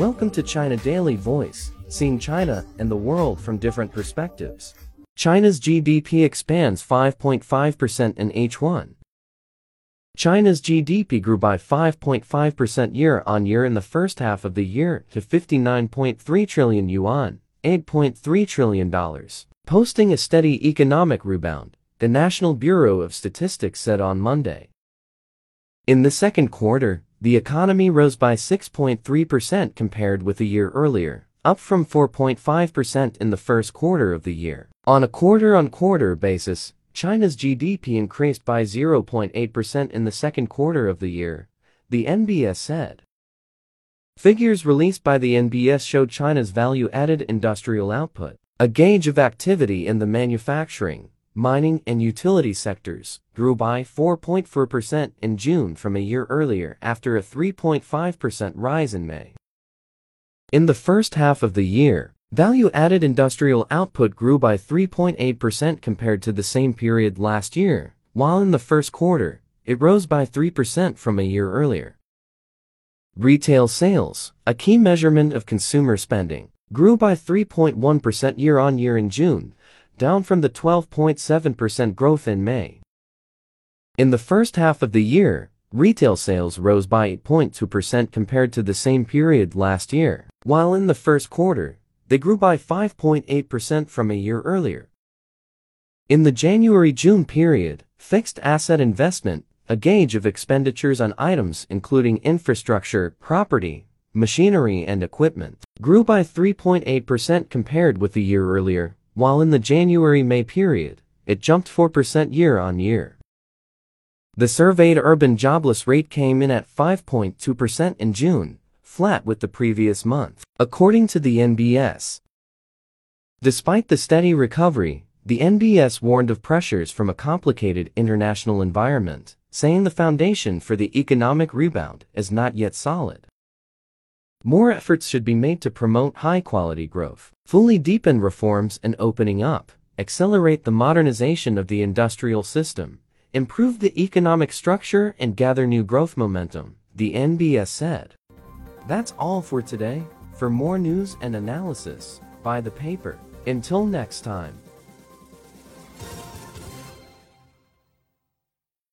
Welcome to China Daily Voice, seeing China and the world from different perspectives. China's GDP expands 5.5% in H1. China's GDP grew by 5.5% year on year in the first half of the year to 59.3 trillion yuan, $8.3 trillion, posting a steady economic rebound, the National Bureau of Statistics said on Monday. In the second quarter, the economy rose by 6.3% compared with a year earlier, up from 4.5% in the first quarter of the year. On a quarter-on-quarter basis, China's GDP increased by 0.8% in the second quarter of the year, the NBS said. Figures released by the NBS showed China's value-added industrial output, a gauge of activity in the manufacturing, mining and utility sectors, grew by 4.4% in June from a year earlier after a 3.5% rise in May. In the first half of the year, value-added industrial output grew by 3.8% compared to the same period last year, while in the first quarter, it rose by 3% from a year earlier. Retail sales, a key measurement of consumer spending, grew by 3.1% year-on-year in June, down from the 12.7% growth in May. In the first half of the year, retail sales rose by 8.2% compared to the same period last year, while in the first quarter, they grew by 5.8% from a year earlier. In the January-June period, fixed asset investment, a gauge of expenditures on items including infrastructure, property, machinery and equipment, grew by 3.8% compared with a year earlier, while in the January-May period, it jumped 4% year-on-year. The surveyed urban jobless rate came in at 5.2% in June, flat with the previous month, according to the NBS. Despite the steady recovery, the NBS warned of pressures from a complicated international environment, saying the foundation for the economic rebound is not yet solid. More efforts should be made to promote high-quality growth, fully deepen reforms and opening up, accelerate the modernization of the industrial system, improve the economic structure and gather new growth momentum, the NBS said. That's all for today. For more news and analysis, buy the paper. Until next time.